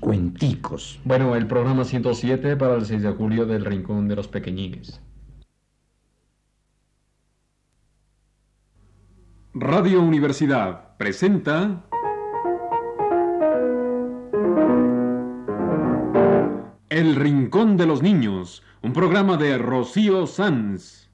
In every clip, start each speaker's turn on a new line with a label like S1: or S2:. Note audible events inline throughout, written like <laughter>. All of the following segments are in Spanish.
S1: cuenticos.
S2: Bueno, el programa 107 para el 6 de julio del Rincón de los Pequeñines.
S3: Radio Universidad presenta El Rincón de los Niños, un programa de Rocío Sanz.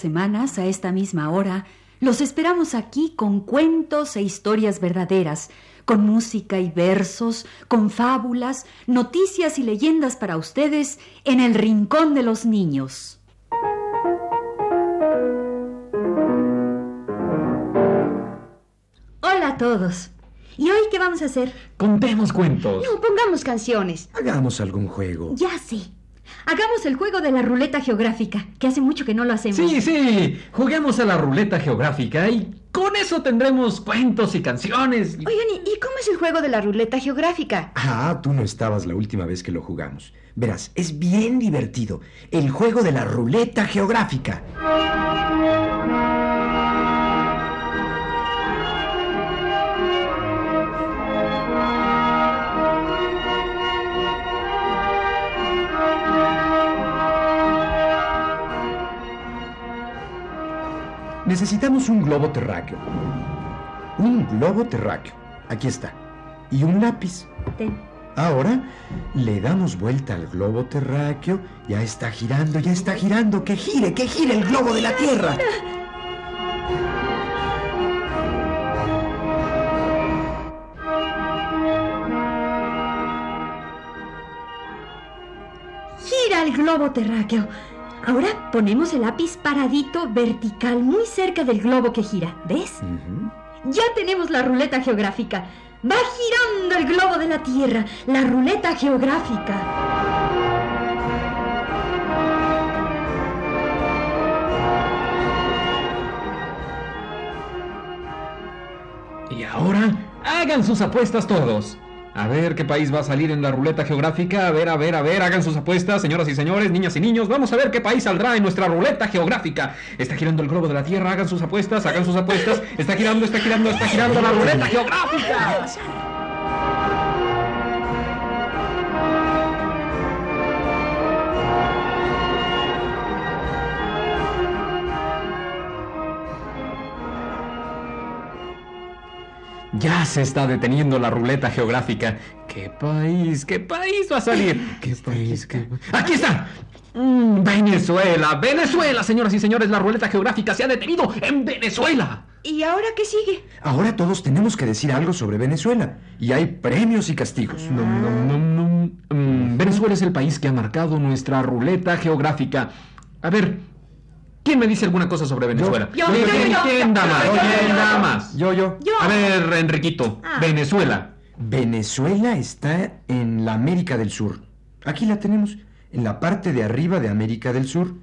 S4: Semanas, a esta misma hora, los esperamos aquí con cuentos e historias verdaderas, con música y versos, con fábulas, noticias y leyendas para ustedes en el Rincón de los Niños. Hola a todos. ¿Y hoy qué vamos a hacer?
S2: Contemos cuentos.
S5: No, pongamos canciones.
S1: Hagamos algún juego.
S4: Ya sé. Hagamos el juego de la ruleta geográfica, que hace mucho que no lo hacemos.
S2: Sí, sí, juguemos a la ruleta geográfica y con eso tendremos cuentos y canciones.
S5: Oigan, ¿y, y cómo es el juego de la ruleta geográfica?
S1: Ah, tú no estabas la última vez que lo jugamos. Verás, es bien divertido. El juego de la ruleta geográfica. Necesitamos un globo terráqueo. Un globo terráqueo. Aquí está. Y un lápiz.
S4: Ten.
S1: Ahora le damos vuelta al globo terráqueo. Ya está girando, ya está girando. Que gire, que gire el globo de la Tierra.
S4: Gira el globo terráqueo. Ahora ponemos el lápiz paradito vertical muy cerca del globo que gira. ¿Ves? Ya tenemos la ruleta geográfica. Va girando el globo de la Tierra, la ruleta geográfica.
S2: Y ahora, hagan sus apuestas todos. A ver qué país va a salir en la ruleta geográfica. A ver, a ver, a ver, hagan sus apuestas, señoras y señores, niñas y niños. Vamos a ver qué país saldrá en nuestra ruleta geográfica. Está girando el globo de la Tierra, hagan sus apuestas, hagan sus apuestas. Está girando, está girando, está girando la ruleta geográfica. Ya se está deteniendo la ruleta geográfica. ¿Qué país? ¿Qué país va a salir? ¿Qué país? ¿Qué... ¡Aquí está! Mm, Venezuela, Venezuela, señoras y señores, la ruleta geográfica se ha detenido en Venezuela.
S5: ¿Y ahora qué sigue?
S1: Ahora todos tenemos que decir algo sobre Venezuela. Y hay premios y castigos.
S2: Mm, Venezuela es el país que ha marcado nuestra ruleta geográfica. A ver, ¿quién me dice alguna cosa sobre Venezuela?
S4: Yo,
S2: ¿Quién-
S4: yo,
S2: quién-
S4: yo, yo.
S2: quién da más? ¿Quién da más?
S1: Yo, yo.
S4: Yo.
S2: A ver, Enriquito,
S4: Ah.
S2: Venezuela.
S1: Venezuela está en la América del Sur. Aquí la tenemos, en la parte de arriba de América del Sur.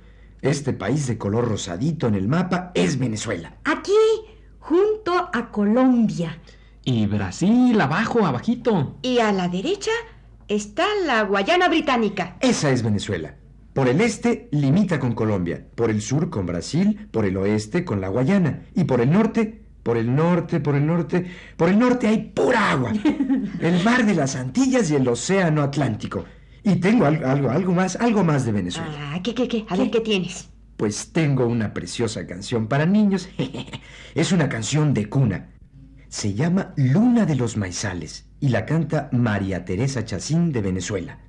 S1: Este país de color rosadito en el mapa es Venezuela.
S4: Aquí, junto a Colombia.
S2: Y Brasil, abajo, abajito.
S5: Y a la derecha está la Guayana Británica.
S1: Esa es Venezuela. Por el este limita con Colombia, por el sur con Brasil, por el oeste con la Guayana y por el norte, por el norte, por el norte, por el norte hay pura agua. El mar de las Antillas y el océano Atlántico. Y tengo al- algo, algo más, algo más de Venezuela.
S5: Ah, ¿qué, qué, qué? A ver, ¿qué tienes?
S1: Pues tengo una preciosa canción para niños. <laughs> es una canción de cuna. Se llama Luna de los Maizales y la canta María Teresa Chacín de Venezuela.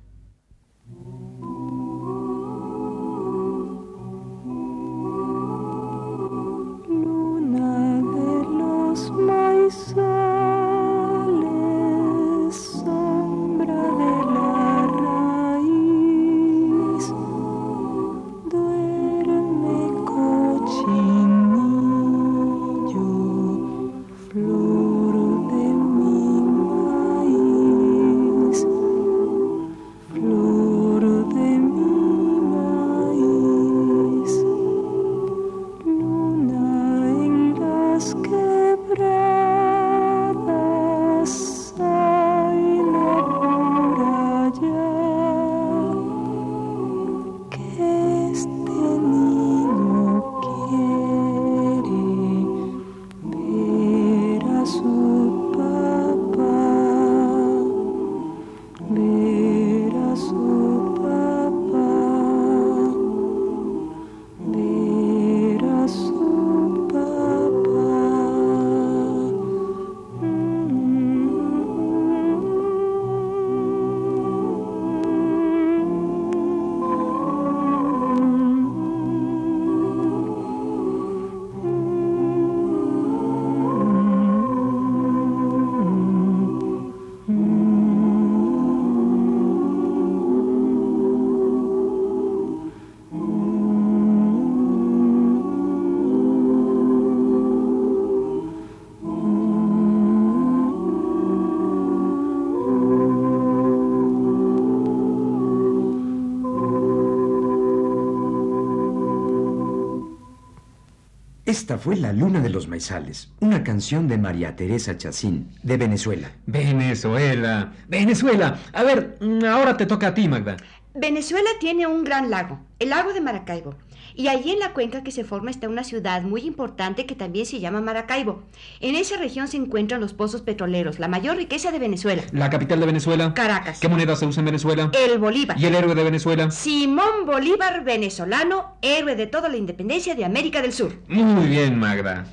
S1: Esta fue La Luna de los Maizales, una canción de María Teresa Chacín, de Venezuela.
S2: Venezuela, Venezuela. A ver, mm, ahora te toca a ti, Magda.
S5: Venezuela tiene un gran lago, el lago de Maracaibo. Y allí en la cuenca que se forma está una ciudad muy importante que también se llama Maracaibo. En esa región se encuentran los pozos petroleros, la mayor riqueza de Venezuela.
S2: La capital de Venezuela.
S5: Caracas.
S2: ¿Qué moneda se usa en Venezuela?
S5: El Bolívar.
S2: ¿Y el héroe de Venezuela?
S5: Simón Bolívar, venezolano, héroe de toda la independencia de América del Sur.
S2: Muy bien, Magda.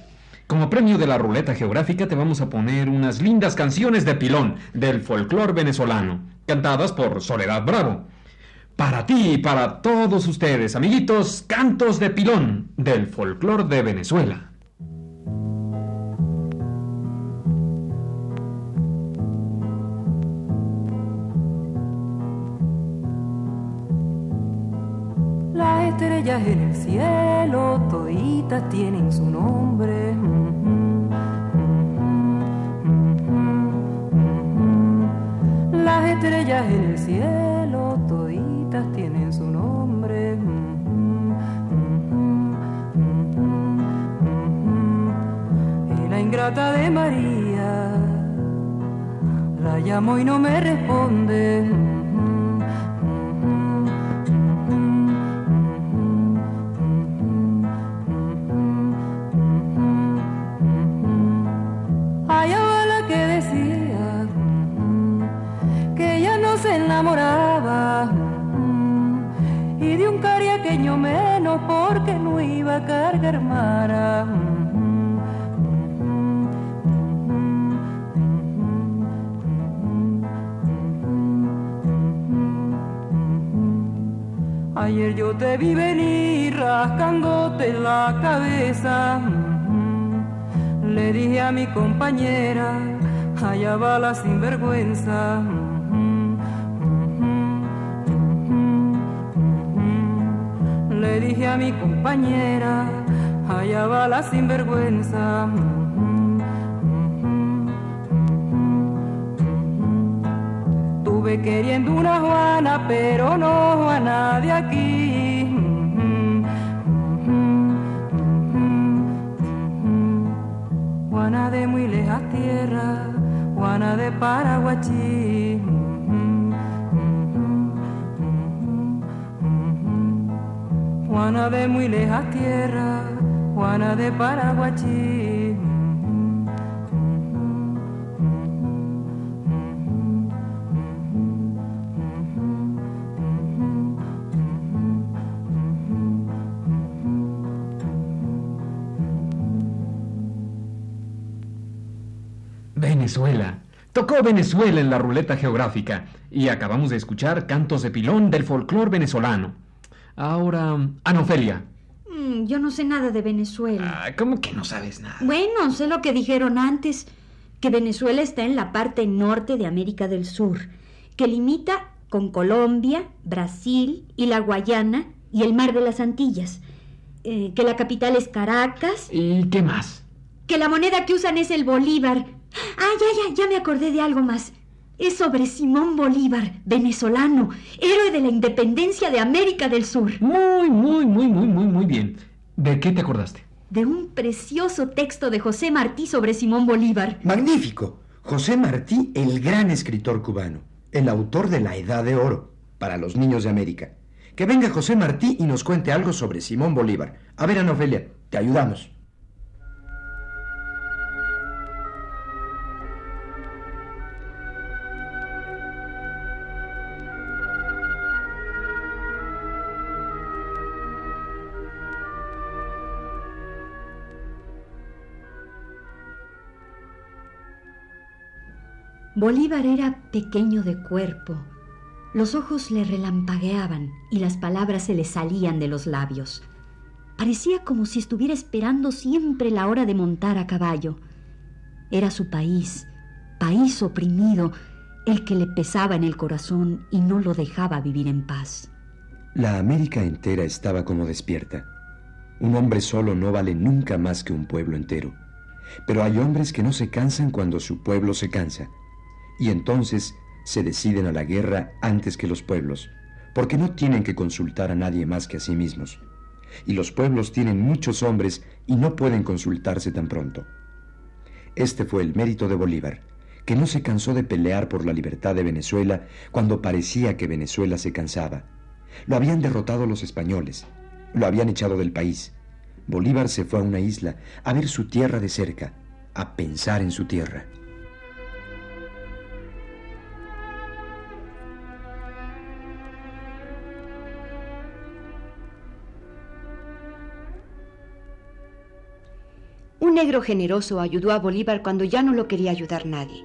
S2: Como premio de la ruleta geográfica te vamos a poner unas lindas canciones de pilón del folclor venezolano, cantadas por Soledad Bravo. Para ti y para todos ustedes, amiguitos, cantos de pilón del folclor de Venezuela.
S6: Las estrellas en el cielo, toditas tienen su nombre. Las estrellas en el cielo, su nombre. Y la ingrata de María la llamo y no me responde. No iba a cargar mara. Ayer yo te vi venir rascándote la cabeza. Le dije a mi compañera, allá va la sinvergüenza. Le dije a mi compañera, allá va la sinvergüenza. Tuve queriendo una Juana, pero no Juana de aquí. Juana de muy lejas tierra, Juana de Paraguachí. De muy lejas tierra, Juana de Paraguachí.
S2: Venezuela. Tocó Venezuela en la ruleta geográfica y acabamos de escuchar cantos de pilón del folclor venezolano. Ahora, Anofelia.
S4: Mm, yo no sé nada de Venezuela.
S2: Ah, ¿Cómo que no sabes nada?
S4: Bueno, sé lo que dijeron antes, que Venezuela está en la parte norte de América del Sur, que limita con Colombia, Brasil y la Guayana y el Mar de las Antillas, eh, que la capital es Caracas,
S2: ¿Y qué más?
S4: que la moneda que usan es el Bolívar. Ah, ya, ya, ya me acordé de algo más. Es sobre Simón Bolívar, venezolano, héroe de la independencia de América del Sur.
S2: Muy, muy, muy, muy, muy, muy bien. ¿De qué te acordaste?
S4: De un precioso texto de José Martí sobre Simón Bolívar.
S1: Magnífico. José Martí, el gran escritor cubano, el autor de La Edad de Oro, para los niños de América. Que venga José Martí y nos cuente algo sobre Simón Bolívar. A ver, Ana Ofelia, te ayudamos.
S4: Bolívar era pequeño de cuerpo. Los ojos le relampagueaban y las palabras se le salían de los labios. Parecía como si estuviera esperando siempre la hora de montar a caballo. Era su país, país oprimido, el que le pesaba en el corazón y no lo dejaba vivir en paz.
S1: La América entera estaba como despierta. Un hombre solo no vale nunca más que un pueblo entero. Pero hay hombres que no se cansan cuando su pueblo se cansa. Y entonces se deciden a la guerra antes que los pueblos, porque no tienen que consultar a nadie más que a sí mismos. y los pueblos tienen muchos hombres y no pueden consultarse tan pronto. Este fue el mérito de Bolívar, que no se cansó de pelear por la libertad de Venezuela cuando parecía que Venezuela se cansaba. Lo habían derrotado los españoles, lo habían echado del país. Bolívar se fue a una isla a ver su tierra de cerca, a pensar en su tierra.
S5: Negro generoso ayudó a Bolívar cuando ya no lo quería ayudar nadie.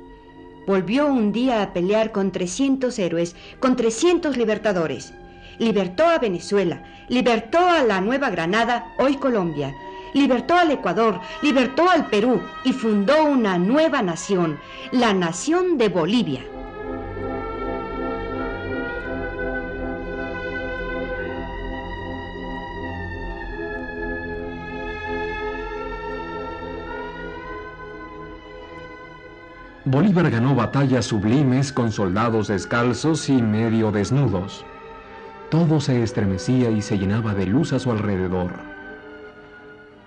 S5: Volvió un día a pelear con 300 héroes, con 300 libertadores. Libertó a Venezuela, libertó a la Nueva Granada, hoy Colombia, libertó al Ecuador, libertó al Perú y fundó una nueva nación, la nación de Bolivia.
S2: Bolívar ganó batallas sublimes con soldados descalzos y medio desnudos. Todo se estremecía y se llenaba de luz a su alrededor.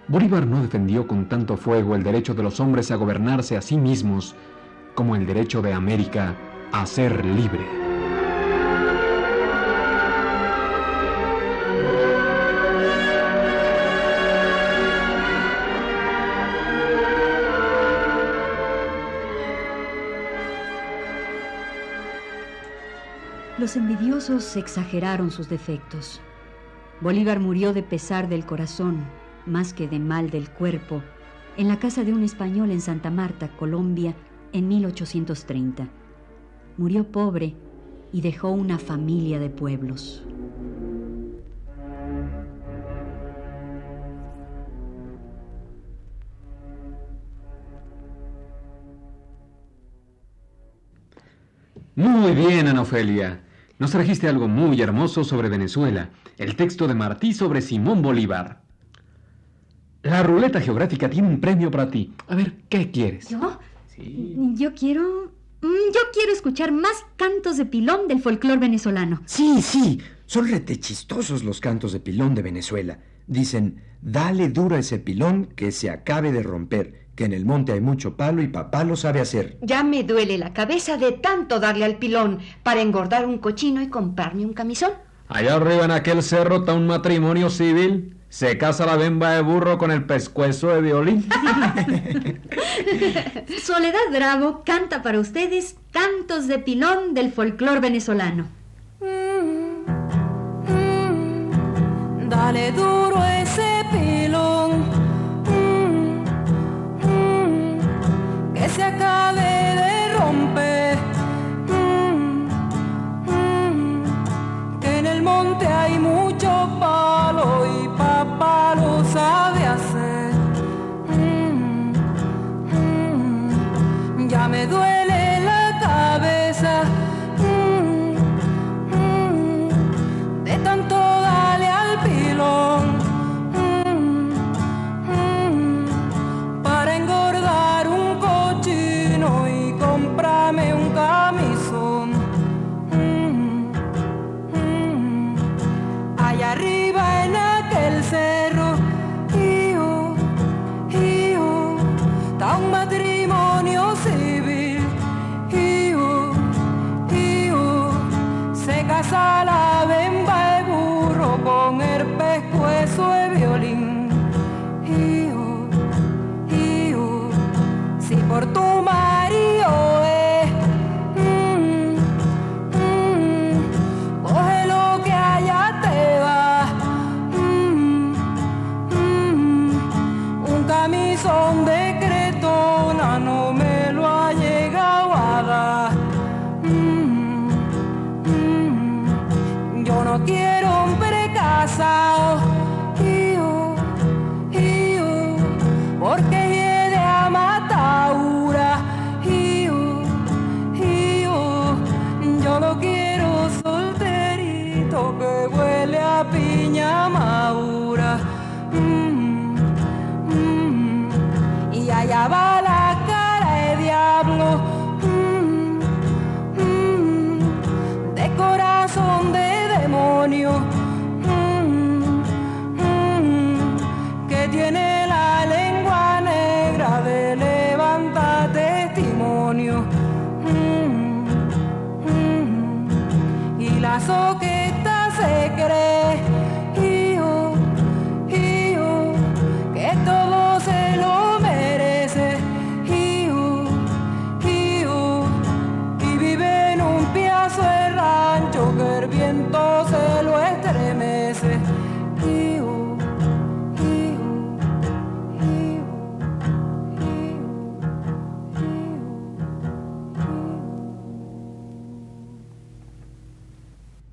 S2: Bolívar no defendió con tanto fuego el derecho de los hombres a gobernarse a sí mismos como el derecho de América a ser libre.
S4: Los envidiosos exageraron sus defectos. Bolívar murió de pesar del corazón, más que de mal del cuerpo, en la casa de un español en Santa Marta, Colombia, en 1830. Murió pobre y dejó una familia de pueblos.
S2: Muy bien, Ana Ofelia. Nos trajiste algo muy hermoso sobre Venezuela, el texto de Martí sobre Simón Bolívar. La ruleta geográfica tiene un premio para ti. A ver, ¿qué quieres?
S4: ¿Yo? Yo quiero... mm, Yo quiero escuchar más cantos de pilón del folclore venezolano.
S1: Sí, sí, son retechistosos los cantos de pilón de Venezuela. Dicen, dale duro a ese pilón que se acabe de romper, que en el monte hay mucho palo y papá lo sabe hacer.
S5: Ya me duele la cabeza de tanto darle al pilón para engordar un cochino y comprarme un camisón.
S2: Allá arriba en aquel cerro está un matrimonio civil. Se casa la bemba de burro con el pescuezo de violín. <laughs>
S4: Soledad Bravo canta para ustedes cantos de pilón del folclore venezolano.
S6: Dale duro ese pilón, que se acabe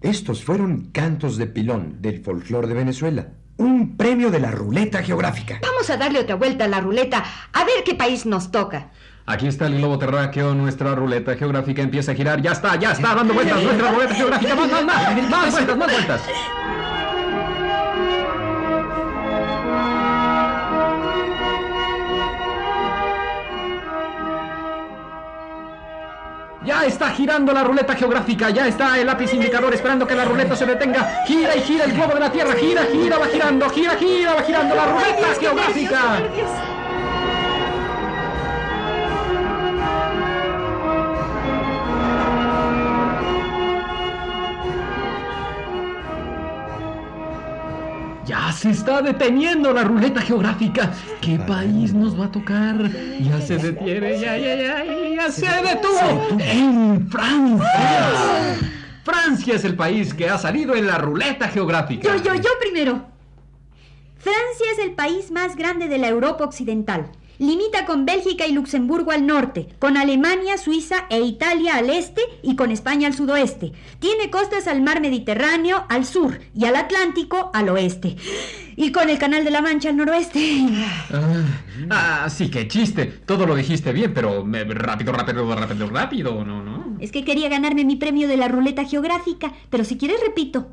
S1: Estos fueron cantos de pilón del folclore de Venezuela. Un premio de la ruleta geográfica.
S5: Vamos a darle otra vuelta a la ruleta, a ver qué país nos toca.
S2: Aquí está el globo terráqueo, nuestra ruleta geográfica empieza a girar. Ya está, ya está dando vueltas <laughs> nuestra ruleta geográfica. Más, más, más. Más vueltas, más vueltas. Ya está girando la ruleta geográfica, ya está el lápiz indicador esperando que la ruleta se detenga. Gira y gira el globo de la Tierra, gira, gira, va girando, gira, gira, va girando la ruleta geográfica. Se está deteniendo la ruleta geográfica. ¿Qué país nos va a tocar? Ya se detiene, ya, ya, ya, ya se detuvo. En Francia. Francia es el país que ha salido en la ruleta geográfica.
S4: Yo, yo, yo primero. Francia es el país más grande de la Europa Occidental. Limita con Bélgica y Luxemburgo al norte, con Alemania, Suiza e Italia al este y con España al sudoeste. Tiene costas al mar Mediterráneo al sur y al Atlántico al oeste. Y con el Canal de la Mancha al noroeste.
S2: Ah, ah, sí, qué chiste. Todo lo dijiste bien, pero me- rápido, rápido, rápido, rápido, ¿no? no.
S4: Es que quería ganarme mi premio de la ruleta geográfica, pero si quieres repito.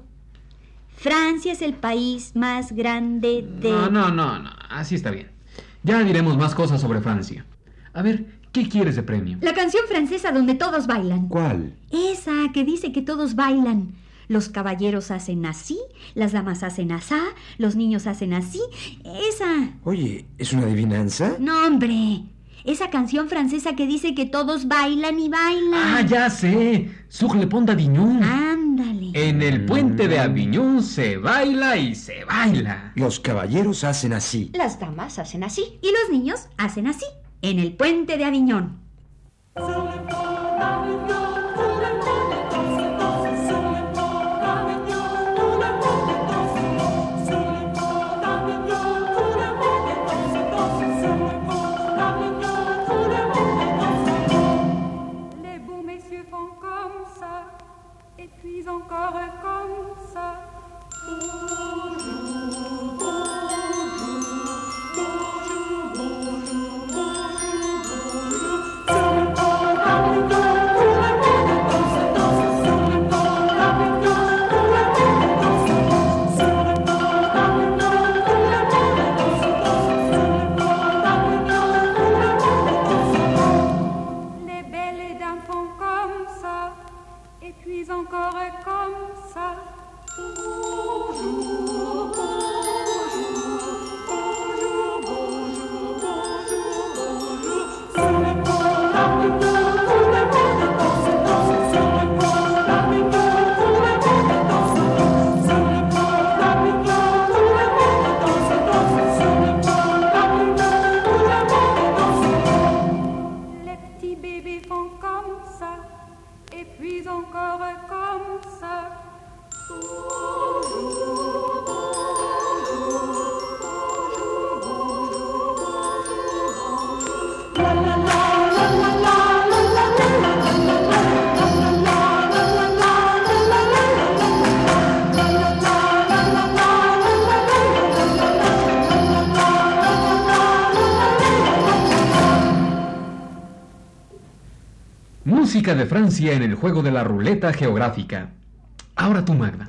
S4: Francia es el país más grande de...
S2: No, no, no, no. Así está bien. Ya diremos más cosas sobre Francia. A ver, ¿qué quieres de premio?
S4: La canción francesa donde todos bailan.
S1: ¿Cuál?
S4: Esa que dice que todos bailan. Los caballeros hacen así, las damas hacen asá, los niños hacen así. Esa.
S1: Oye, ¿es una adivinanza?
S4: No, hombre. Esa canción francesa que dice que todos bailan y bailan.
S2: Ah, ya sé. Sur le Pont d'Avignon.
S4: Ándale.
S2: En el puente de Aviñón se baila y se baila.
S1: Los caballeros hacen así.
S5: Las damas hacen así.
S4: Y los niños hacen así, en el puente de Aviñón.
S2: De Francia en el juego de la ruleta geográfica. Ahora tú, Magda.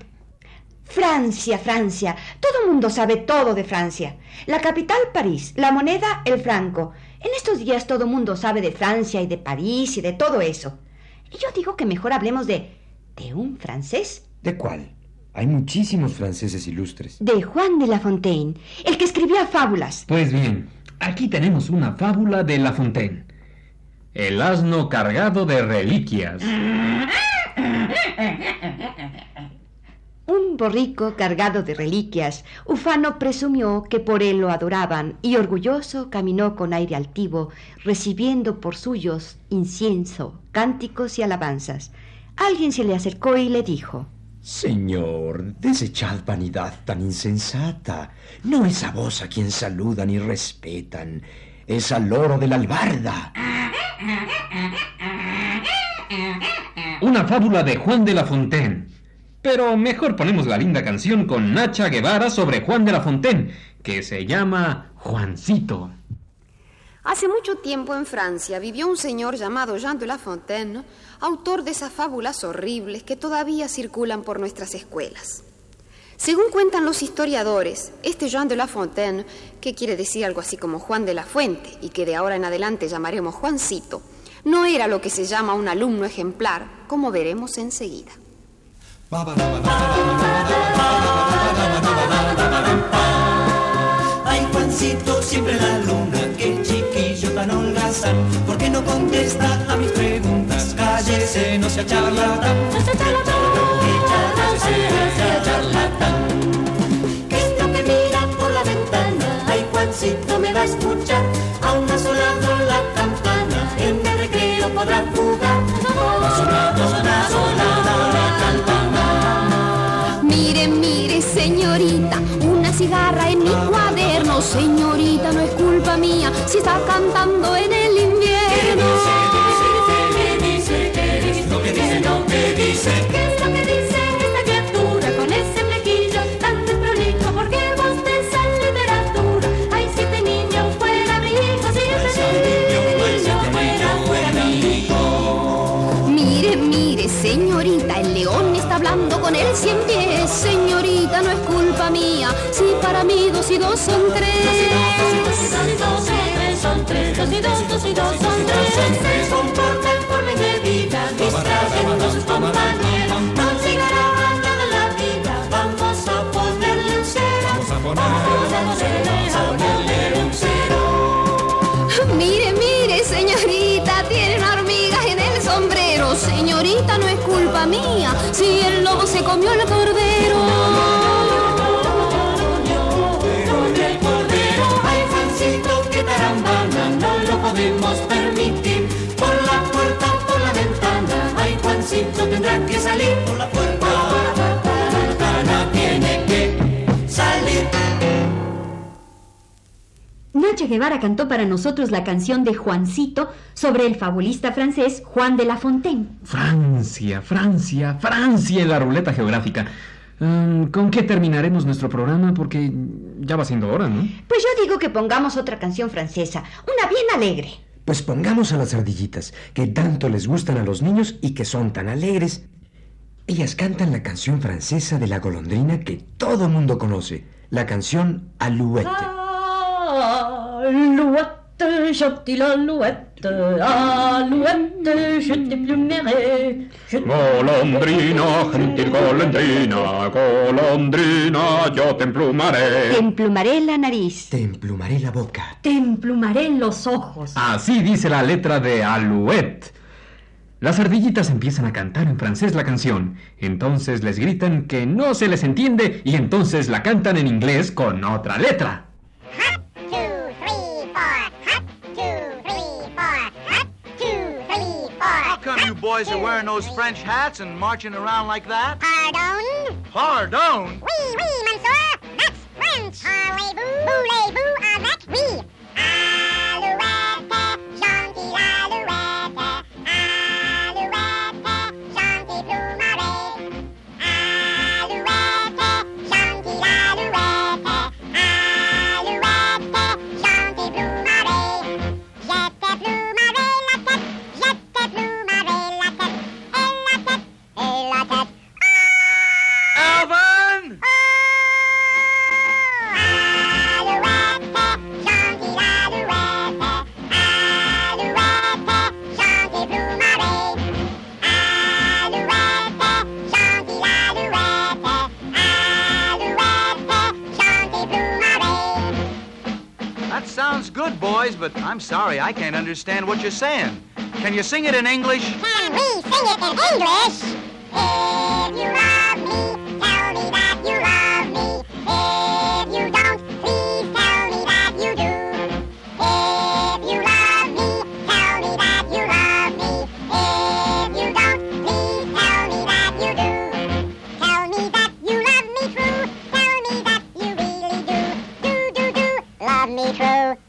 S5: Francia, Francia. Todo el mundo sabe todo de Francia. La capital, París. La moneda, el franco. En estos días todo el mundo sabe de Francia y de París y de todo eso. Y yo digo que mejor hablemos de... de un francés.
S1: ¿De cuál? Hay muchísimos franceses ilustres.
S5: De Juan de La Fontaine, el que escribía fábulas.
S2: Pues bien, aquí tenemos una fábula de La Fontaine. El asno cargado de reliquias.
S5: Un borrico cargado de reliquias, ufano presumió que por él lo adoraban y orgulloso caminó con aire altivo, recibiendo por suyos incienso, cánticos y alabanzas. Alguien se le acercó y le dijo,
S1: Señor, desechad vanidad tan insensata. No es a vos a quien saludan y respetan, es al loro de la albarda.
S2: Una fábula de Juan de La Fontaine. Pero mejor ponemos la linda canción con Nacha Guevara sobre Juan de la Fontaine, que se llama Juancito.
S7: Hace mucho tiempo en Francia vivió un señor llamado Jean de La Fontaine, autor de esas fábulas horribles que todavía circulan por nuestras escuelas. Según cuentan los historiadores, este Jean de La Fontaine, que quiere decir algo así como Juan de la Fuente y que de ahora en adelante llamaremos Juancito, no era lo que se llama un alumno ejemplar, como veremos enseguida.
S8: Ay, Juancito, siempre la luna, qué chiquillo tan holgazán. ¿Por qué no contesta a mis preguntas? Cállese, no sea charlatán. No sea charlatán. Charlatán. ¿Qué es lo que mira por la ventana? Ay, Juancito, me va a escuchar. Aún ha sonado la campana, en el recreo podrá jugar. Ha sonado, sonado, sonado la campana.
S7: Mire, mire, señorita, una cigarra en mi cuaderno. Señorita, no es culpa mía si está cantando en el dos y dos son tres.
S6: Dos y dos son tres, son tres, dos y dos, dos y dos son tres. Se comportan por medida, distraen a sus compañeros. No llegará a nada la vida, vamos a ponerle un cero. Vamos a ponerle un cero.
S7: Mire, mire, señorita, tiene una hormiga en el sombrero. Señorita, no es culpa mía si el lobo se comió el cordero.
S8: No lo podemos permitir. Por la puerta, por la ventana, ay, Juancito tendrá que salir. Por la puerta, por la ventana, tiene que salir.
S9: Nacha Guevara cantó para nosotros la canción de Juancito sobre el fabulista francés Juan de la Fontaine.
S2: Francia, Francia, Francia en la ruleta geográfica. Mm, ¿Con qué terminaremos nuestro programa? Porque ya va siendo hora, ¿no?
S5: Pues yo digo que pongamos otra canción francesa, una bien alegre.
S1: Pues pongamos a las ardillitas, que tanto les gustan a los niños y que son tan alegres. Ellas cantan la canción francesa de la golondrina que todo mundo conoce, la canción Alouette.
S6: Alouette,
S3: Golondrina, gentil golondrina, golondrina, yo te emplumaré.
S5: Te emplumaré la nariz.
S1: Te emplumaré la boca.
S9: Te emplumaré los ojos.
S2: Así dice la letra de Alouette. Las ardillitas empiezan a cantar en francés la canción. Entonces les gritan que no se les entiende y entonces la cantan en inglés con otra letra.
S10: Boys are wearing those French hats and marching around like that?
S11: Pardon?
S10: Pardon?
S11: Oui, oui, Monsieur. That's French. Parlez-vous? Voulez-vous avec? Oui.
S10: Ah, sorry, I can't understand what you're saying. Can you sing it in English?
S11: Can we sing it in English? If you love me, tell me that you love me. If you don't, please tell me that you do. If you love me, tell me that you love me. If you don't, please tell me that you do. Tell me that you love me true. Tell me that you really do. Do, do, do. Love me true.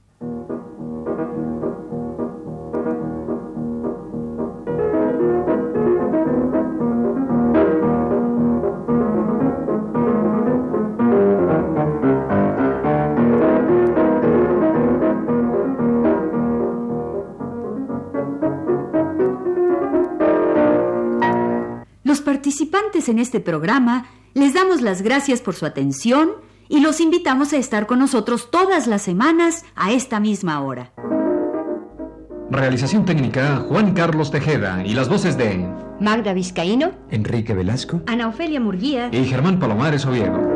S4: Participantes en este programa les damos las gracias por su atención y los invitamos a estar con nosotros todas las semanas a esta misma hora.
S2: Realización técnica Juan Carlos Tejeda y las voces de
S5: Magda Vizcaíno.
S1: Enrique Velasco.
S9: Ana Ofelia Murguía.
S2: y Germán Palomares Oviedo.